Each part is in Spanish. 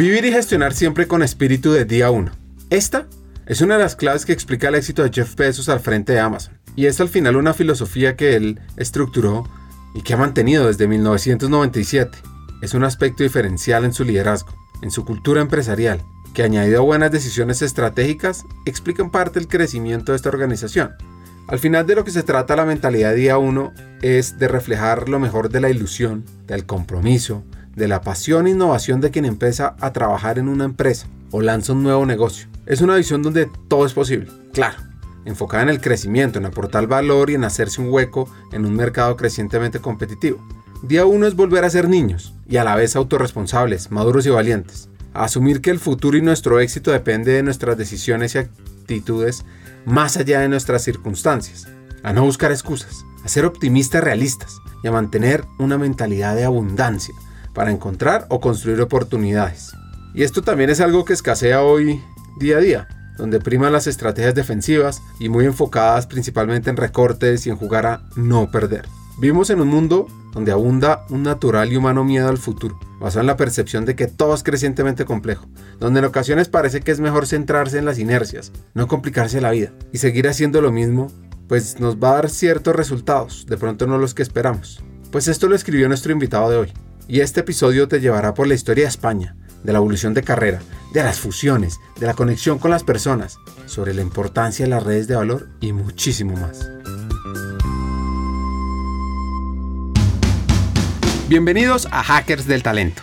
Vivir y gestionar siempre con espíritu de día 1. Esta es una de las claves que explica el éxito de Jeff Bezos al frente de Amazon. Y es al final una filosofía que él estructuró y que ha mantenido desde 1997. Es un aspecto diferencial en su liderazgo, en su cultura empresarial, que añadido a buenas decisiones estratégicas, explican parte del crecimiento de esta organización. Al final de lo que se trata la mentalidad día 1 es de reflejar lo mejor de la ilusión, del compromiso, de la pasión e innovación de quien empieza a trabajar en una empresa o lanza un nuevo negocio. Es una visión donde todo es posible, claro, enfocada en el crecimiento, en aportar valor y en hacerse un hueco en un mercado crecientemente competitivo. Día 1 es volver a ser niños y a la vez autorresponsables, maduros y valientes. Asumir que el futuro y nuestro éxito depende de nuestras decisiones y actitudes más allá de nuestras circunstancias. A no buscar excusas, a ser optimistas realistas y a mantener una mentalidad de abundancia para encontrar o construir oportunidades. Y esto también es algo que escasea hoy día a día, donde priman las estrategias defensivas y muy enfocadas principalmente en recortes y en jugar a no perder. Vivimos en un mundo donde abunda un natural y humano miedo al futuro, basado en la percepción de que todo es crecientemente complejo, donde en ocasiones parece que es mejor centrarse en las inercias, no complicarse la vida y seguir haciendo lo mismo, pues nos va a dar ciertos resultados, de pronto no los que esperamos. Pues esto lo escribió nuestro invitado de hoy, y este episodio te llevará por la historia de España, de la evolución de carrera, de las fusiones, de la conexión con las personas, sobre la importancia de las redes de valor y muchísimo más. Bienvenidos a Hackers del Talento,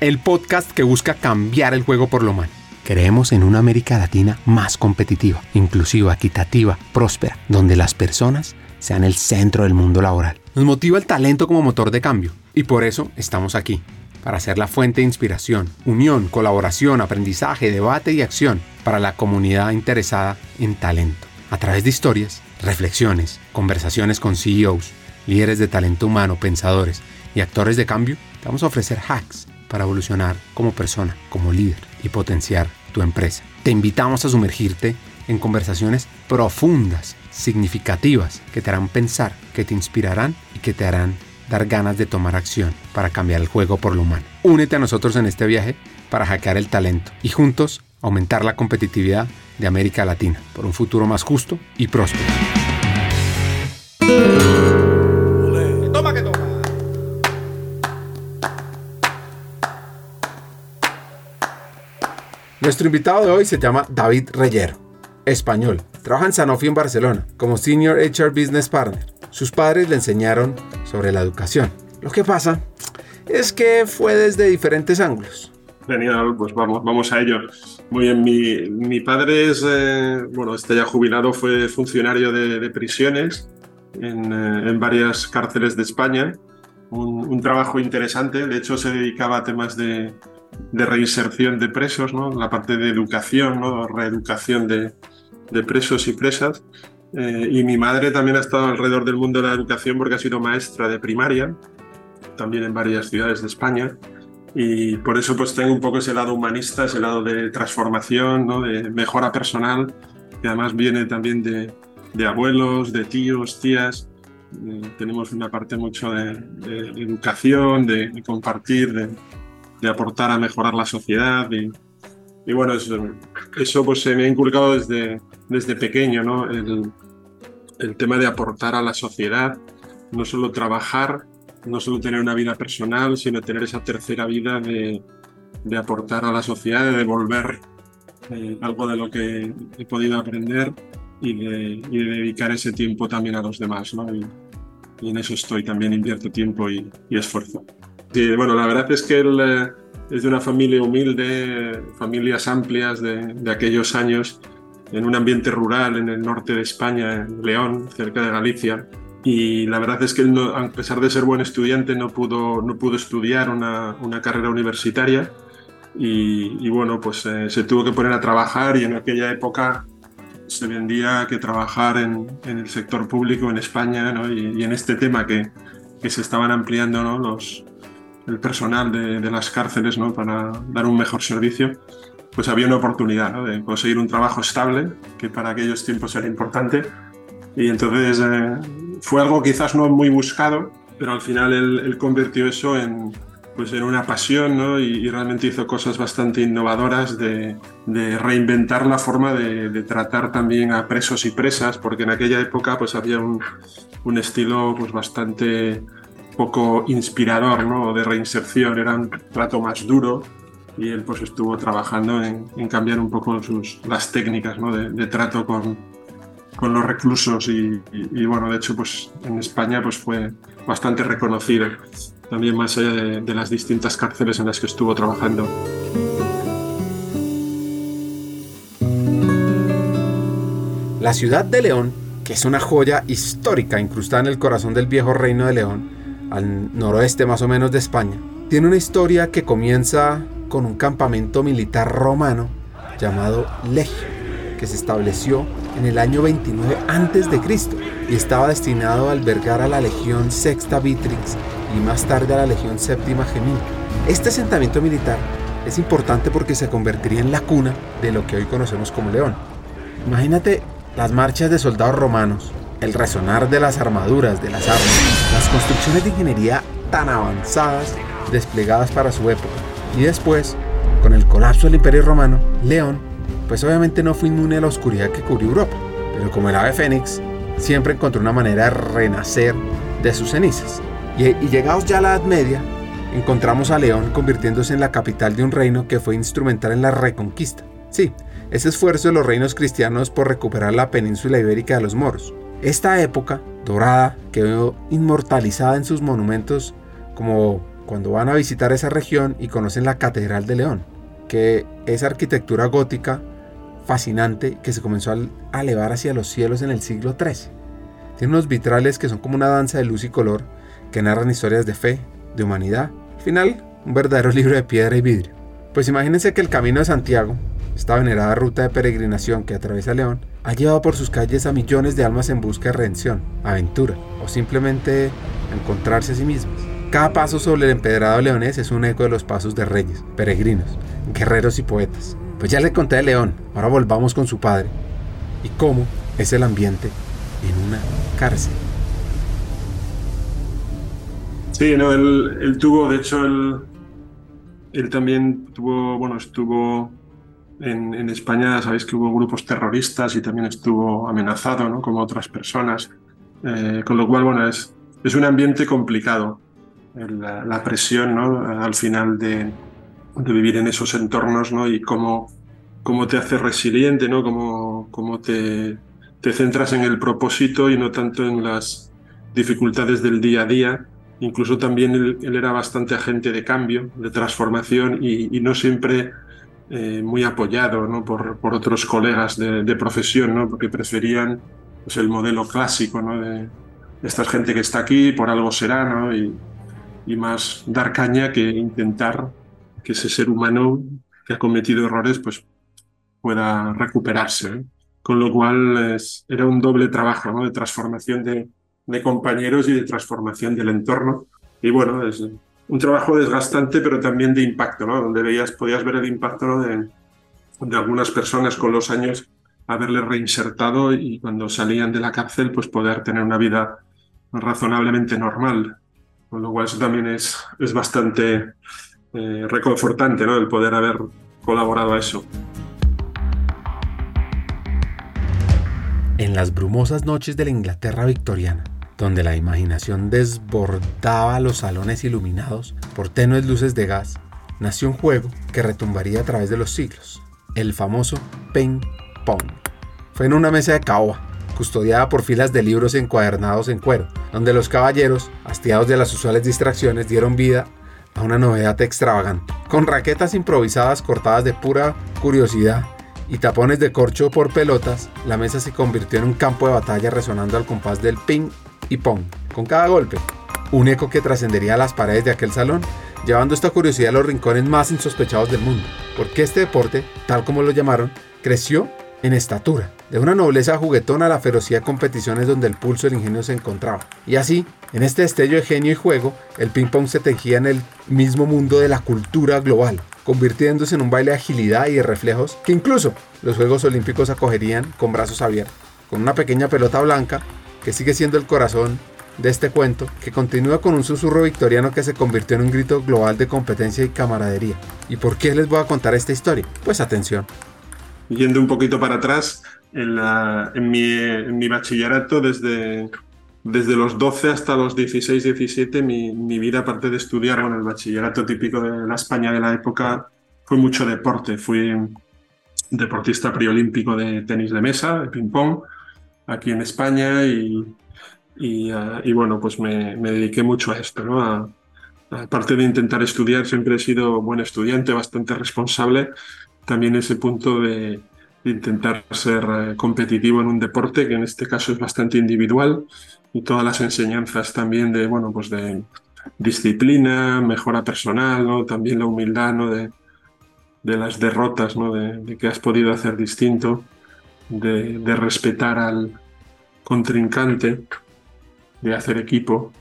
el podcast que busca cambiar el juego por lo humano. Creemos en una América Latina más competitiva, inclusiva, equitativa, próspera, donde las personas sean el centro del mundo laboral. Nos motiva el talento como motor de cambio y por eso estamos aquí, para ser la fuente de inspiración, unión, colaboración, aprendizaje, debate y acción para la comunidad interesada en talento. A través de historias, reflexiones, conversaciones con CEOs, líderes de talento humano, pensadores y actores de cambio, vamos a ofrecer hacks para evolucionar como persona, como líder y potenciar tu empresa. Te invitamos a sumergirte en conversaciones profundas, significativas, que te harán pensar, que te inspirarán y que te harán dar ganas de tomar acción para cambiar el juego por lo humano. Únete a nosotros en este viaje para hackear el talento y juntos aumentar la competitividad de América Latina por un futuro más justo y próspero. Nuestro invitado de hoy se llama David Reyero, español. Trabaja en Sanofi en Barcelona como Senior HR Business Partner. Sus padres le enseñaron sobre la educación. Lo que pasa es que fue desde diferentes ángulos. Genial, pues vamos, vamos a ello. Muy bien, mi, mi padre es, eh, bueno, este ya jubilado, fue funcionario de, de prisiones en, eh, en, varias cárceles de España. Un, un, trabajo interesante, de hecho se dedicaba a temas de, de reinserción de presos, ¿no? la parte de educación, ¿no? reeducación de, de presos y presas. Eh, y mi madre también ha estado alrededor del mundo de la educación porque ha sido maestra de primaria, también en varias ciudades de España. Y por eso pues tengo un poco ese lado humanista, ese lado de transformación, ¿no? de mejora personal, que además viene también de, de abuelos, de tíos, tías. Eh, tenemos una parte mucho de, de, educación, de, de compartir, de, aportar a mejorar la sociedad. Y, y bueno, eso, eso pues se me ha inculcado desde, desde pequeño, ¿no? El, el, tema de aportar a la sociedad, no solo trabajar, no solo tener una vida personal, sino tener esa tercera vida de, de aportar a la sociedad, de devolver eh, algo de lo que he podido aprender y de, y de, dedicar ese tiempo también a los demás, ¿no? Y, y en eso estoy, también invierto tiempo y, y esfuerzo. Sí, bueno, la verdad es que él eh, es de una familia humilde, familias amplias de, aquellos años, en un ambiente rural en el norte de España, en León, cerca de Galicia. Y la verdad es que no, a pesar de ser buen estudiante, no pudo, no pudo estudiar una, una carrera universitaria. Y, y bueno, pues eh, se tuvo que poner a trabajar y en aquella época se vendía que trabajar en, en el sector público en España ¿no? y, y, en este tema que, que se estaban ampliando ¿no? los, el personal de, de, las cárceles ¿no? para dar un mejor servicio pues había una oportunidad ¿no? de conseguir un trabajo estable, que para aquellos tiempos era importante. Y entonces eh, fue algo quizás no muy buscado, pero al final él, él convirtió eso en, pues en una pasión ¿no? y, realmente hizo cosas bastante innovadoras de, reinventar la forma de, tratar también a presos y presas, porque en aquella época pues había un, estilo pues bastante poco inspirador ¿no? de reinserción, era un trato más duro y él pues estuvo trabajando en, cambiar un poco sus, las técnicas ¿no? de, trato con, con los reclusos y, bueno, de hecho pues en España pues fue bastante reconocido también más allá de, las distintas cárceles en las que estuvo trabajando. La ciudad de León, que es una joya histórica incrustada en el corazón del viejo reino de León, al noroeste más o menos de España, tiene una historia que comienza con un campamento militar romano llamado Legio, que se estableció en el año 29 a.C. y estaba destinado a albergar a la Legión Sexta Vitrix y más tarde a la Legión Séptima Gemini. Este asentamiento militar es importante porque se convertiría en la cuna de lo que hoy conocemos como León. Imagínate las marchas de soldados romanos, el resonar de las armaduras, de las armas, las construcciones de ingeniería tan avanzadas desplegadas para su época. Y después, con el colapso del Imperio Romano, León, pues obviamente no fue inmune a la oscuridad que cubrió Europa, pero como el ave fénix, siempre encontró una manera de renacer de sus cenizas. Y, llegados ya a la Edad Media, encontramos a León convirtiéndose en la capital de un reino que fue instrumental en la reconquista. Sí, ese esfuerzo de los reinos cristianos por recuperar la península ibérica de los moros. Esta época dorada quedó inmortalizada en sus monumentos como cuando van a visitar esa región y conocen la Catedral de León, que es arquitectura gótica fascinante que se comenzó a elevar hacia los cielos en el siglo XIII. Tiene unos vitrales que son como una danza de luz y color que narran historias de fe, de humanidad. Al final, un verdadero libro de piedra y vidrio. Pues imagínense que el Camino de Santiago, esta venerada ruta de peregrinación que atraviesa León, ha llevado por sus calles a millones de almas en busca de redención, aventura o simplemente encontrarse a sí mismas. Cada paso sobre el empedrado leonés es un eco de los pasos de reyes, peregrinos, guerreros y poetas. Pues ya le conté de León, ahora volvamos con su padre y cómo es el ambiente en una cárcel. Sí, no, él, tuvo, de hecho, él, él, también tuvo, bueno, estuvo en, España, sabéis que hubo grupos terroristas y también estuvo amenazado, ¿no? Como otras personas. Eh, con lo cual, bueno, es, es un ambiente complicado. La, la presión, ¿no? Al final de, de, vivir en esos entornos, ¿no? Y cómo, cómo te hace resiliente, ¿no? Cómo, cómo te, te centras en el propósito y no tanto en las dificultades del día a día Incluso también él, era bastante agente de cambio, de transformación y, no siempre eh, muy apoyado por, otros colegas de, profesión, ¿no? porque preferían pues, el modelo clásico de esta gente que está aquí, por algo será, y, más dar caña que intentar que ese ser humano que ha cometido errores pues, pueda recuperarse. Con lo cual era un doble trabajo de transformación de, de compañeros y de transformación del entorno. Y bueno, es un trabajo desgastante, pero también de impacto, ¿no? Donde veías, podías ver el impacto de, de algunas personas con los años haberle reinsertado y cuando salían de la cárcel, pues poder tener una vida razonablemente normal. Con lo cual eso también es, es bastante eh, reconfortante, ¿no? El poder haber colaborado a eso. En las brumosas noches de la Inglaterra victoriana, donde la imaginación desbordaba los salones iluminados por tenues luces de gas, nació un juego que retumbaría a través de los siglos, el famoso Ping Pong. Fue en una mesa de caoba, custodiada por filas de libros encuadernados en cuero, donde los caballeros, hastiados de las usuales distracciones, dieron vida a una novedad extravagante. Con raquetas improvisadas cortadas de pura curiosidad y tapones de corcho por pelotas, la mesa se convirtió en un campo de batalla resonando al compás del ping y pong, con cada golpe. Un eco que trascendería las paredes de aquel salón, llevando esta curiosidad a los rincones más insospechados del mundo, porque este deporte, tal como lo llamaron, creció en estatura, de una nobleza juguetona a la ferocidad de competiciones donde el pulso del ingenio se encontraba. Y así, en este destello de genio y juego, el ping-pong se tejía en el mismo mundo de la cultura global, convirtiéndose en un baile de agilidad y de reflejos que incluso los Juegos Olímpicos acogerían con brazos abiertos. Con una pequeña pelota blanca que sigue siendo el corazón de este cuento, que continúa con un susurro victoriano que se convirtió en un grito global de competencia y camaradería. ¿Y por qué les voy a contar esta historia? Pues atención. Yendo un poquito para atrás, en, mi, bachillerato, desde, desde los 12 hasta los 16, 17, mi, vida, aparte de estudiar, bueno, el bachillerato típico de la España de la época, fue mucho deporte. Fui deportista preolímpico de tenis de mesa, de ping-pong, aquí en España y, y, ah, bueno, pues me, me, dediqué mucho a esto, ¿no? aparte de intentar estudiar, siempre he sido buen estudiante, bastante responsable. También ese punto de, intentar ser eh, competitivo en un deporte, que en este caso es bastante individual, y todas las enseñanzas también de, bueno, pues de disciplina, mejora personal, ¿no? También la humildad, ¿no? De, de las derrotas, ¿no? de, que has podido hacer distinto, de, respetar al contrincante, de hacer equipo.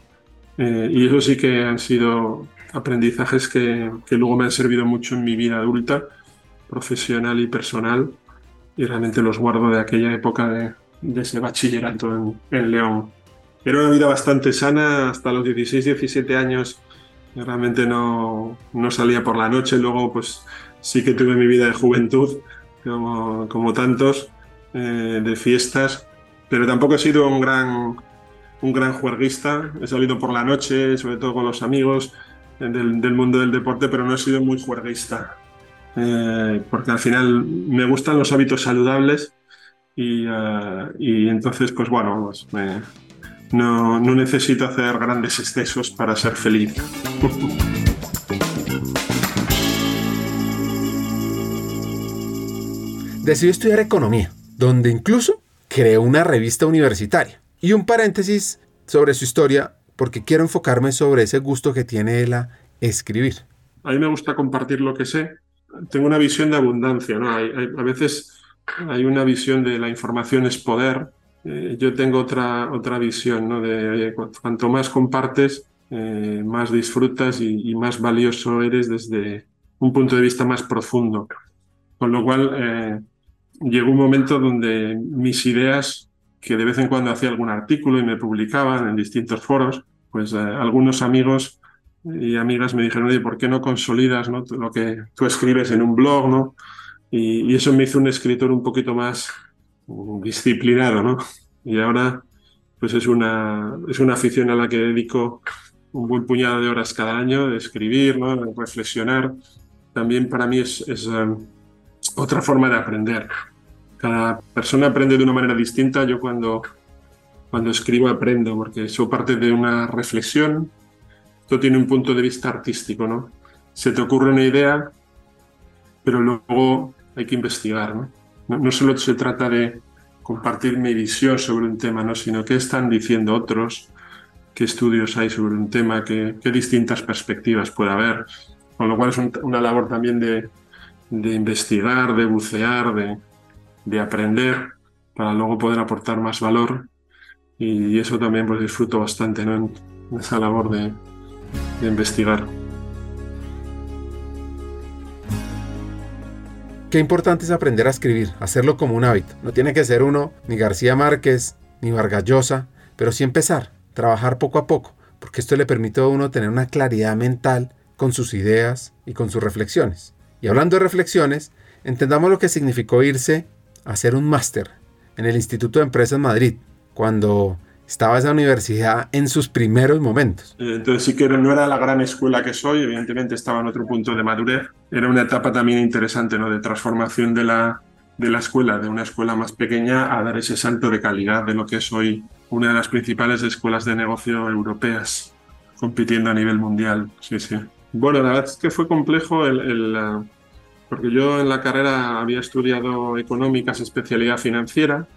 Eh, y eso sí que han sido aprendizajes que, luego me han servido mucho en mi vida adulta, profesional y personal, y realmente los guardo de aquella época de, ese bachillerato en, en, León. Era una vida bastante sana hasta los 16, 17 años. Realmente no, no salía por la noche, luego pues sí que tuve mi vida de juventud, como, como tantos, eh, de fiestas, pero tampoco he sido un gran, un gran juerguista. He salido por la noche, sobre todo con los amigos eh, del, mundo del deporte, pero no he sido muy juerguista. Eh, porque al final me gustan los hábitos saludables y, entonces, pues bueno, pues no, no necesito hacer grandes excesos para ser feliz. decidió estudiar economía, donde incluso creó una revista universitaria. Y un paréntesis sobre su historia, porque quiero enfocarme sobre ese gusto que tiene él a escribir. A mí me gusta compartir lo que sé. Tengo una visión de abundancia, ¿no? a veces hay una visión de la información es poder. Eh, yo tengo otra, otra visión, ¿no? De cuanto más compartes, eh, más disfrutas y, más valioso eres desde un punto de vista más profundo. Con lo cual, eh, llegó un momento donde mis ideas, que de vez en cuando hacía algún artículo y me publicaban en distintos foros, pues eh, algunos amigos y amigas me dijeron, oye, ¿por qué no consolidas ¿no? lo que tú escribes en un blog? ¿no? Y, eso me hizo un escritor un poquito más disciplinado, ¿no? Y ahora, pues es una, es una afición a la que dedico un buen puñado de horas cada año, de escribir, ¿no? de reflexionar. También para mí es, es eh, otra forma de aprender. Cada persona aprende de una manera distinta. Yo cuando, cuando escribo aprendo porque eso parte de una reflexión. Esto tiene un punto de vista artístico, ¿no? Se te ocurre una idea, pero luego hay que investigar, ¿no? No, solo se trata de compartir mi visión sobre un tema, ¿no? Sino qué están diciendo otros, qué estudios hay sobre un tema, qué, qué distintas perspectivas puede haber. Con lo cual es una labor también de, de investigar, de bucear, de, de, aprender, para luego poder aportar más valor. Y, eso también pues disfruto bastante ¿no? en, esa labor de, de investigar. Qué importante es aprender a escribir, hacerlo como un hábito. No tiene que ser uno ni García Márquez, ni Vargallosa, pero sí empezar, trabajar poco a poco, porque esto le permite a uno tener una claridad mental con sus ideas y con sus reflexiones. Y hablando de reflexiones, entendamos lo que significó irse a hacer un máster en el Instituto de Empresas Madrid, cuando estaba esa universidad en sus primeros momentos. Eh, entonces sí que no era la gran escuela que soy, evidentemente estaba en otro punto de madurez. Era una etapa también interesante ¿no? de transformación de la, de la escuela, de una escuela más pequeña a dar ese salto de calidad de lo que es hoy una de las principales escuelas de negocio europeas, compitiendo a nivel mundial. Sí, sí. Bueno, la verdad es que fue complejo el, porque yo en la carrera había estudiado económicas, especialidad financiera,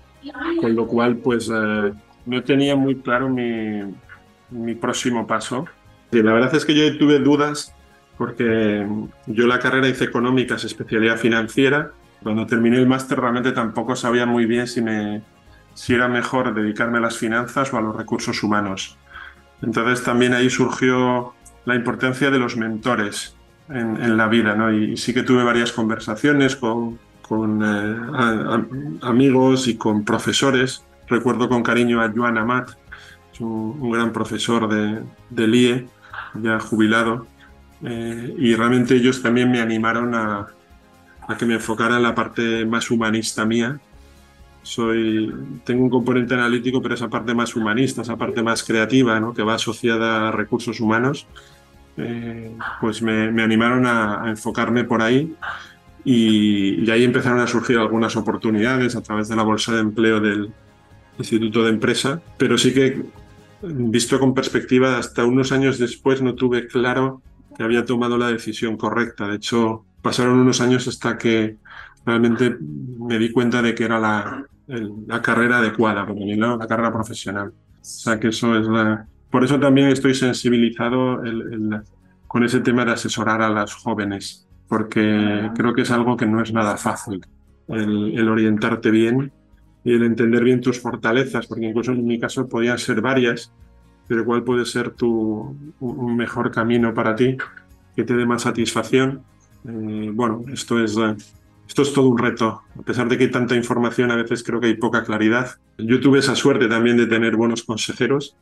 con lo cual pues eh, no tenía muy claro mi, mi próximo paso. Y la verdad es que yo tuve dudas porque yo la carrera hice económicas, especialidad financiera. Cuando terminé el máster realmente tampoco sabía muy bien si, me, si era mejor dedicarme a las finanzas o a los recursos humanos. Entonces también ahí surgió la importancia de los mentores en, la vida, ¿no? Y, sí que tuve varias conversaciones con, eh, amigos y con profesores. Recuerdo con cariño a Joan Amat, un, gran profesor de, del IE, ya jubilado, eh, y realmente ellos también me animaron a, a, que me enfocara en la parte más humanista mía. Soy, tengo un componente analítico, pero esa parte más humanista, esa parte más creativa, ¿no? que va asociada a recursos humanos, eh, pues me, me, animaron a, a, enfocarme por ahí y, y, ahí empezaron a surgir algunas oportunidades a través de la bolsa de empleo del Instituto de Empresa, pero sí que visto con perspectiva, hasta unos años después no tuve claro que había tomado la decisión correcta. De hecho, pasaron unos años hasta que realmente me di cuenta de que era la, la carrera adecuada para mí, ¿no? la carrera profesional. O sea, que eso es la... Por eso también estoy sensibilizado el, el, con ese tema de asesorar a las jóvenes, porque creo que es algo que no es nada fácil, el, el orientarte bien y el entender bien tus fortalezas, porque incluso en mi caso podían ser varias, pero cuál puede ser tu, un mejor camino para ti, que te dé más satisfacción. Eh, bueno, esto es, eh, esto es todo un reto. A pesar de que hay tanta información, a veces creo que hay poca claridad. Yo tuve esa suerte también de tener buenos consejeros,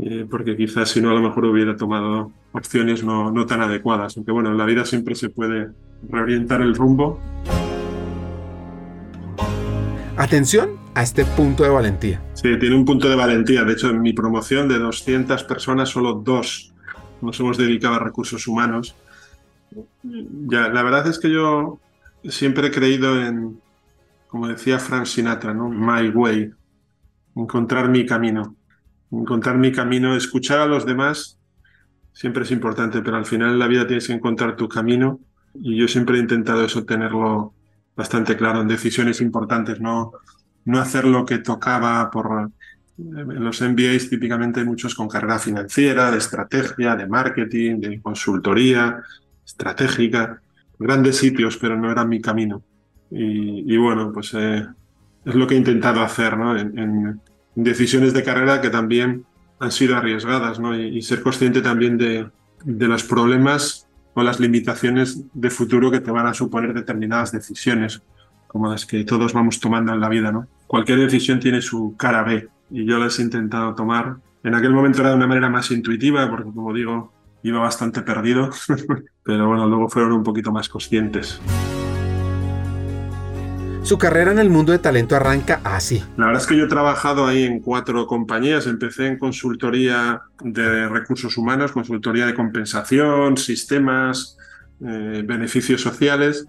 eh, porque quizás si no a lo mejor hubiera tomado opciones no, no tan adecuadas. Aunque bueno, en la vida siempre se puede reorientar el rumbo. Atención a este punto de valentía. Sí, tiene un punto de valentía. De hecho, en mi promoción de 200 personas, solo dos nos hemos dedicado a recursos humanos. Ya, la verdad es que yo siempre he creído en, como decía Frank Sinatra, ¿no? My way. Encontrar mi camino. Encontrar mi camino, escuchar a los demás siempre es importante, pero al final en la vida tienes que encontrar tu camino y yo siempre he intentado eso, tenerlo bastante claro en decisiones importantes, no, no hacer lo que tocaba por... En los MBAs típicamente muchos con carrera financiera, de estrategia, de marketing, de consultoría estratégica, grandes sitios, pero no era mi camino. Y, bueno, pues eh, es lo que he intentado hacer ¿no? en, decisiones de carrera que también han sido arriesgadas ¿no? y, y ser consciente también de, de los problemas o las limitaciones de futuro que te van a suponer determinadas decisiones, como las que todos vamos tomando en la vida, ¿no? Cualquier decisión tiene su cara B y yo las he intentado tomar. En aquel momento era de una manera más intuitiva, porque como digo, iba bastante perdido, pero bueno, luego fueron un poquito más conscientes. Su carrera en el mundo de talento arranca así. La verdad es que yo he trabajado ahí en cuatro compañías. Empecé en consultoría de recursos humanos, consultoría de compensación, sistemas, eh, beneficios sociales.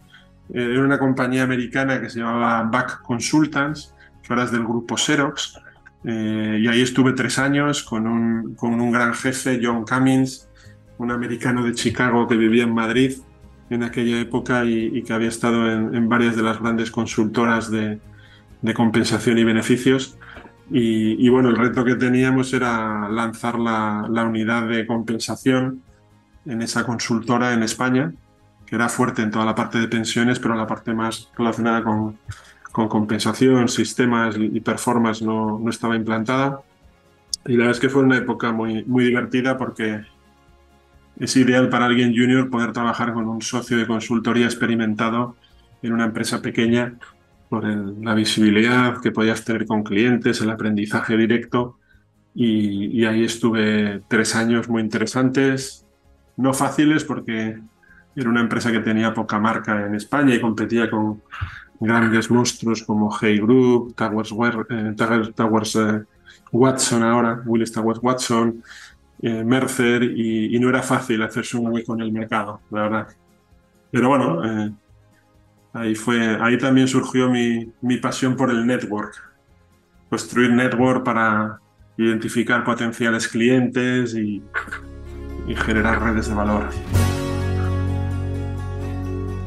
Eh, en una compañía americana que se llamaba Back Consultants, que ahora es del grupo Xerox. Eh, y ahí estuve tres años con un, con un gran jefe, John Cummins, un americano de Chicago que vivía en Madrid en aquella época y, que había estado en, varias de las grandes consultoras de, compensación y beneficios. Y, bueno, el reto que teníamos era lanzar la, unidad de compensación en esa consultora en España, que era fuerte en toda la parte de pensiones, pero la parte más relacionada con, con compensación, sistemas y performance no, no estaba implantada. Y la verdad es que fue una época muy, muy divertida porque es ideal para alguien junior poder trabajar con un socio de consultoría experimentado en una empresa pequeña por el, la visibilidad que podías tener con clientes, el aprendizaje directo. Y, ahí estuve tres años muy interesantes, no fáciles porque era una empresa que tenía poca marca en España y competía con grandes monstruos como Hey Group, Towers, eh, Towers eh, Watson ahora, Willis Towers Watson, eh, Mercer y, no era fácil hacerse un hueco en el mercado, la verdad. Pero bueno, eh, ahí, fue, ahí también surgió mi, mi, pasión por el network. Construir network para identificar potenciales clientes y, y generar redes de valor.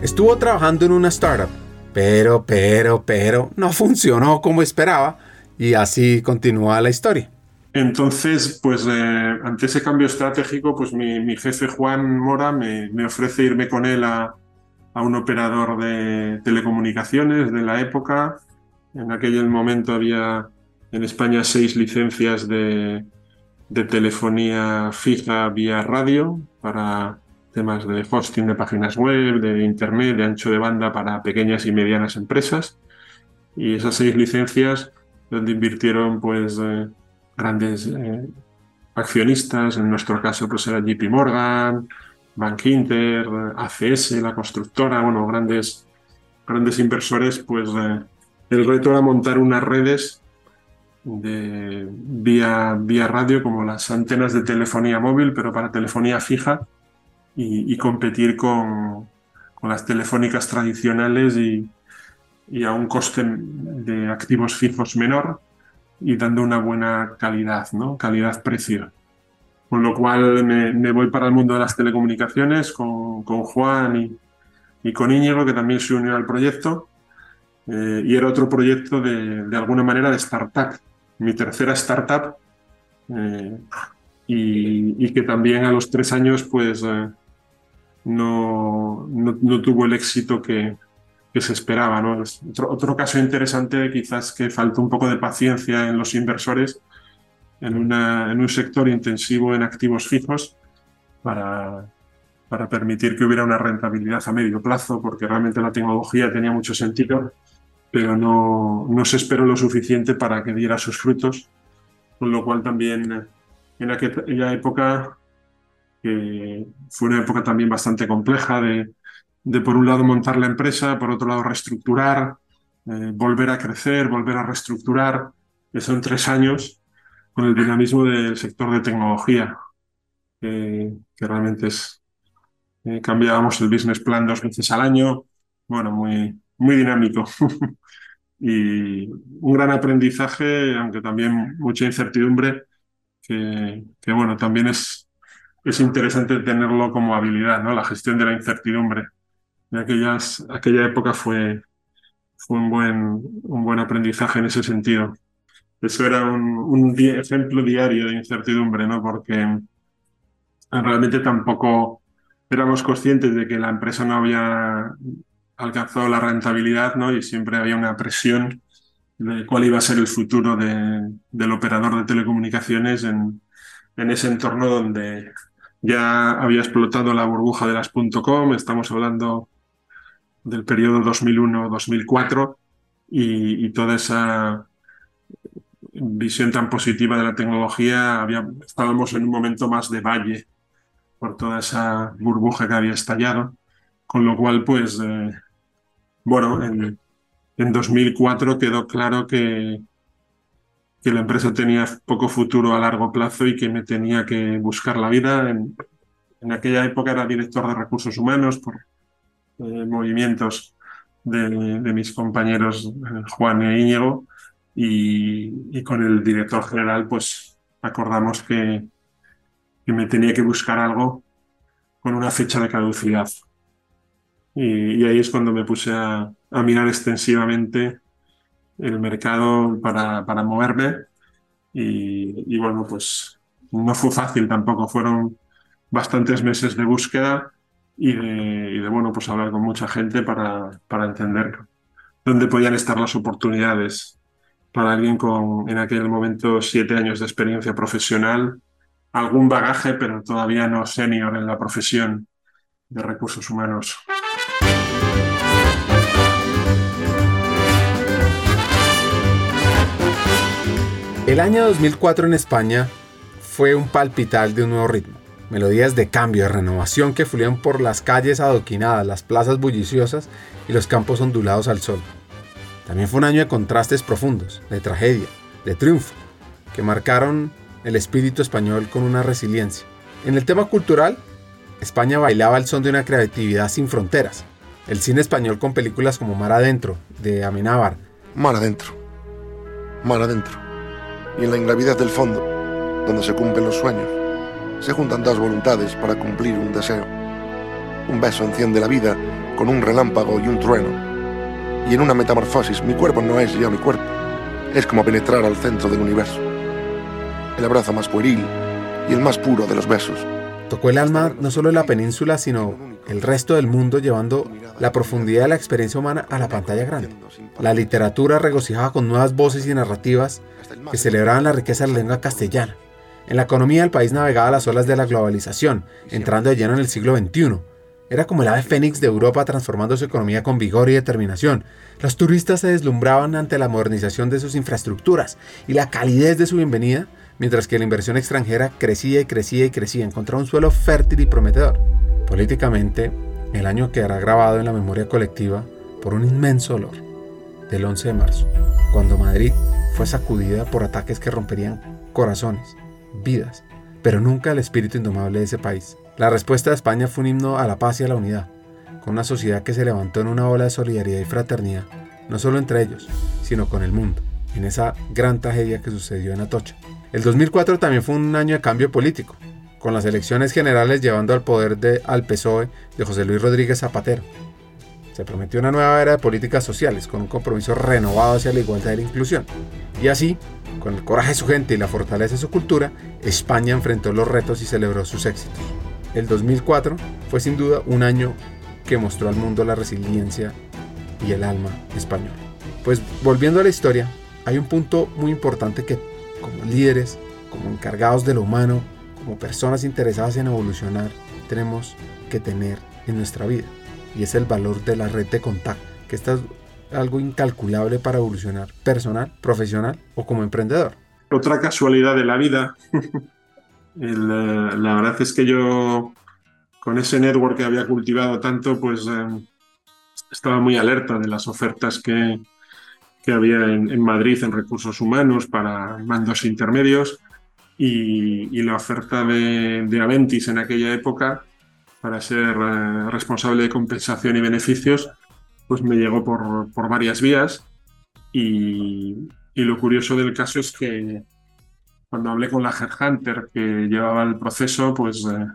Estuvo trabajando en una startup, pero, pero, pero, no funcionó como esperaba y así continúa la historia. Entonces, pues eh, ante ese cambio estratégico, pues mi, jefe Juan Mora me, ofrece irme con él a, un operador de telecomunicaciones de la época. En aquel momento había en España seis licencias de, de telefonía fija vía radio para temas de hosting de páginas web, de internet, de ancho de banda para pequeñas y medianas empresas. Y esas seis licencias donde invirtieron pues... Eh, grandes eh, accionistas, en nuestro caso pues era JP Morgan, Bank Inter, ACS, la constructora, bueno, grandes, grandes inversores, pues eh, el reto era montar unas redes de vía, vía radio como las antenas de telefonía móvil, pero para telefonía fija y, competir con, con, las telefónicas tradicionales y, y, a un coste de activos fijos menor y dando una buena calidad, ¿no? Calidad-precio. Con lo cual me, voy para el mundo de las telecomunicaciones con, con Juan y, y, con Íñigo, que también se unió al proyecto. Eh, y era otro proyecto de, de, alguna manera de startup, mi tercera startup, eh, y, y, que también a los tres años pues eh, no, no, no, tuvo el éxito que, que se esperaba. ¿no? Otro, otro, caso interesante quizás que falta un poco de paciencia en los inversores en, una, en un sector intensivo en activos fijos para, para permitir que hubiera una rentabilidad a medio plazo, porque realmente la tecnología tenía mucho sentido, pero no, no se esperó lo suficiente para que diera sus frutos, con lo cual también en aquella época, que fue una época también bastante compleja de, de por un lado montar la empresa, por otro lado reestructurar, eh, volver a crecer, volver a reestructurar, que son tres años con el dinamismo del sector de tecnología, que realmente es, eh, cambiábamos el business plan dos veces al año, bueno, muy, muy dinámico. y un gran aprendizaje, aunque también mucha incertidumbre, que, que, bueno, también es, es interesante tenerlo como habilidad, ¿no? La gestión de la incertidumbre. En aquellas, aquella época fue, fue un, buen, un buen aprendizaje en ese sentido. Eso era un, un ejemplo diario de incertidumbre, ¿no? Porque realmente tampoco éramos conscientes de que la empresa no había alcanzado la rentabilidad, ¿no? Y siempre había una presión de cuál iba a ser el futuro de, del operador de telecomunicaciones en, en ese entorno donde ya había explotado la burbuja de las .com, estamos hablando del periodo 2001-2004 y, y, toda esa visión tan positiva de la tecnología, había, estábamos en un momento más de valle por toda esa burbuja que había estallado, con lo cual, pues, eh, bueno, en, en 2004 quedó claro que, que la empresa tenía poco futuro a largo plazo y que me tenía que buscar la vida. En, en aquella época era director de recursos humanos por eh, movimientos de, mis compañeros eh, Juan e Íñigo y, con el director general pues acordamos que, que, me tenía que buscar algo con una fecha de caducidad. Y, y ahí es cuando me puse a, a, mirar extensivamente el mercado para, para moverme y, y bueno, pues no fue fácil tampoco, fueron bastantes meses de búsqueda y de, bueno, pues hablar con mucha gente para, para entender dónde podían estar las oportunidades para alguien con en aquel momento siete años de experiencia profesional, algún bagaje, pero todavía no senior en la profesión de recursos humanos. El año 2004 en España fue un palpital de un nuevo ritmo. Melodías de cambio, de renovación que fluían por las calles adoquinadas, las plazas bulliciosas y los campos ondulados al sol. También fue un año de contrastes profundos, de tragedia, de triunfo, que marcaron el espíritu español con una resiliencia. En el tema cultural, España bailaba al son de una creatividad sin fronteras. El cine español con películas como Mar Adentro, de Amenábar. Mar Adentro. Mar Adentro. Y en la ingravidez del fondo, donde se cumplen los sueños, se juntan dos voluntades para cumplir un deseo. Un beso enciende la vida con un relámpago y un trueno y en una metamorfosis mi cuerpo no es ya mi cuerpo. Es como penetrar al centro del universo. El abrazo más pueril y el más puro de los besos. Tocó el alma no solo de la península, sino el resto del mundo llevando la profundidad de la experiencia humana a la pantalla grande. La literatura regocijaba con nuevas voces y narrativas que celebraban la riqueza de la lengua castellana. En la economía el país navegaba las olas de la globalización, entrando de lleno en el siglo XXI, era como el ave fénix de Europa transformando su economía con vigor y determinación. Los turistas se deslumbraban ante la modernización de sus infraestructuras y la calidez de su bienvenida mientras que la inversión extranjera crecía y crecía y crecía, encontraba un suelo fértil y prometedor. Políticamente, el año quedará grabado en la memoria colectiva por un inmenso olor, del 11 de marzo, cuando Madrid fue sacudida por ataques que romperían corazones, vidas, pero nunca el espíritu indomable de ese país. La respuesta de España fue un himno a la paz y a la unidad, con una sociedad que se levantó en una ola de solidaridad y fraternidad, no solo entre ellos, sino con el mundo, en esa gran tragedia que sucedió en Atocha. El 2004 también fue un año de cambio político, con las elecciones generales llevando al poder de, al PSOE de José Luis Rodríguez Zapatero. Se prometió una nueva era de políticas sociales, con un compromiso renovado hacia la igualdad y la inclusión. Y así, con el coraje de su gente y la fortaleza de su cultura, España enfrentó los retos y celebró sus éxitos. El 2004 fue sin duda un año que mostró al mundo la resiliencia y el alma española. Pues volviendo a la historia, hay un punto muy importante que como líderes, como encargados de lo humano, como personas interesadas en evolucionar, tenemos que tener en nuestra vida. Y es el valor de la red de contacto, que esto es algo incalculable para evolucionar personal, profesional o como emprendedor. Otra casualidad de la vida. Eh, la verdad es que yo con ese network que había cultivado tanto, pues eh, estaba muy alerta de las ofertas que, que había en, Madrid en recursos humanos para mandos intermedios y, la oferta de, Aventis en aquella época para ser eh, responsable de compensación y beneficios, pues me llegó por, por varias vías y, y, lo curioso del caso es que cuando hablé con la Headhunter que llevaba el proceso, pues eh,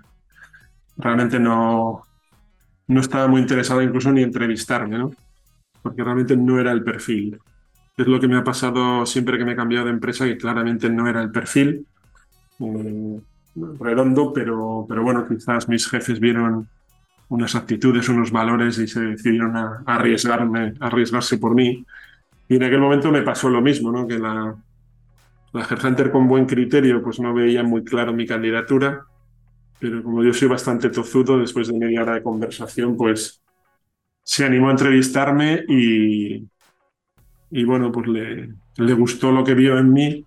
realmente no, no estaba muy interesado incluso ni entrevistarme, ¿no? Porque realmente no era el perfil. Es lo que me ha pasado siempre que me he cambiado de empresa, que claramente no era el perfil. Eh, redondo, pero, pero bueno, quizás mis jefes vieron unas actitudes, unos valores y se decidieron a, arriesgarme, arriesgarse por mí. Y en aquel momento me pasó lo mismo, ¿no? Que la, la Headhunter con buen criterio pues no veía muy claro mi candidatura, pero como yo soy bastante tozudo, después de media hora de conversación, pues se animó a entrevistarme y, y bueno, pues le, le gustó lo que vio en mí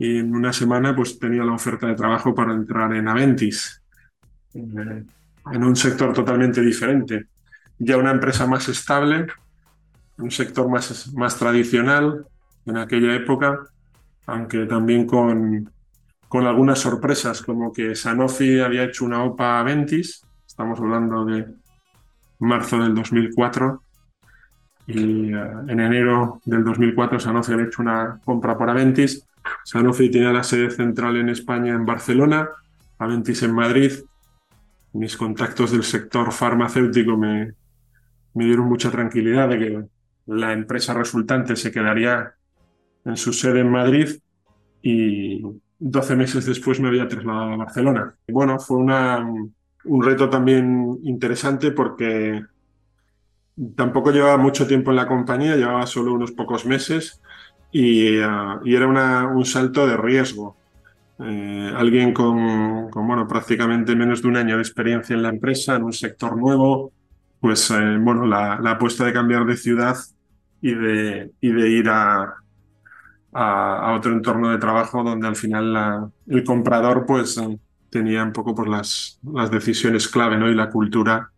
y en una semana pues tenía la oferta de trabajo para entrar en Aventis, en un sector totalmente diferente. Ya una empresa más estable, un sector más, más tradicional en aquella época, aunque también con, con algunas sorpresas, como que Sanofi había hecho una OPA a Aventis, estamos hablando de marzo del 2004, y eh, en enero del 2004 Sanofi ha hecho una compra por Aventis. Sanofi tenía la sede central en España, en Barcelona, Aventis en Madrid. Mis contactos del sector farmacéutico me, me dieron mucha tranquilidad de que la empresa resultante se quedaría en su sede en Madrid y 12 meses después me había trasladado a Barcelona. Bueno, fue una, un reto también interesante porque Tampoco llevaba mucho tiempo en la compañía, llevaba solo unos pocos meses y, eh, era un salto de riesgo. Eh, alguien con, bueno, prácticamente menos de un año de experiencia en la empresa, en un sector nuevo, pues eh, bueno, la, apuesta de cambiar de ciudad y de, y de ir a, a, otro entorno de trabajo donde al final el comprador pues tenía un poco pues, las, las decisiones clave ¿no? y la cultura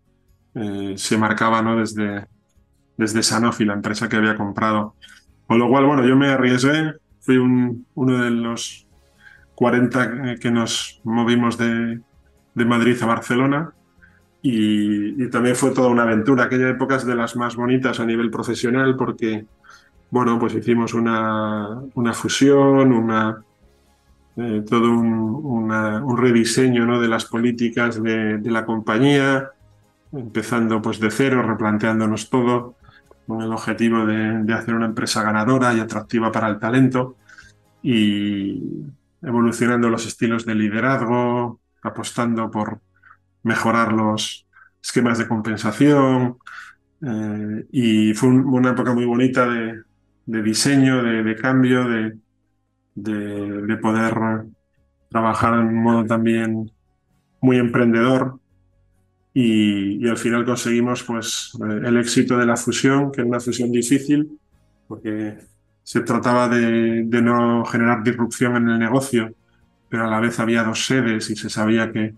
eh, se marcaba ¿no? desde, desde Sanofi, la empresa que había comprado. Con lo cual, bueno, yo me arriesgué, fui uno de los 40 que nos movimos de, Madrid a Barcelona y, también fue toda una aventura. Aquella época es de las más bonitas a nivel profesional porque, bueno, pues hicimos una, fusión, una, eh, todo un, rediseño de las políticas de, de la compañía, empezando pues de cero, replanteándonos todo, con el objetivo de, hacer una empresa ganadora y atractiva para el talento y evolucionando los estilos de liderazgo, apostando por mejorar los esquemas de compensación eh, y fue una época muy bonita de, diseño, de, cambio, de, de, poder trabajar en un modo también muy emprendedor y, al final conseguimos pues, eh, el éxito de la fusión, que era una fusión difícil, porque se trataba de, no generar disrupción en el negocio, pero a la vez había dos sedes y se sabía que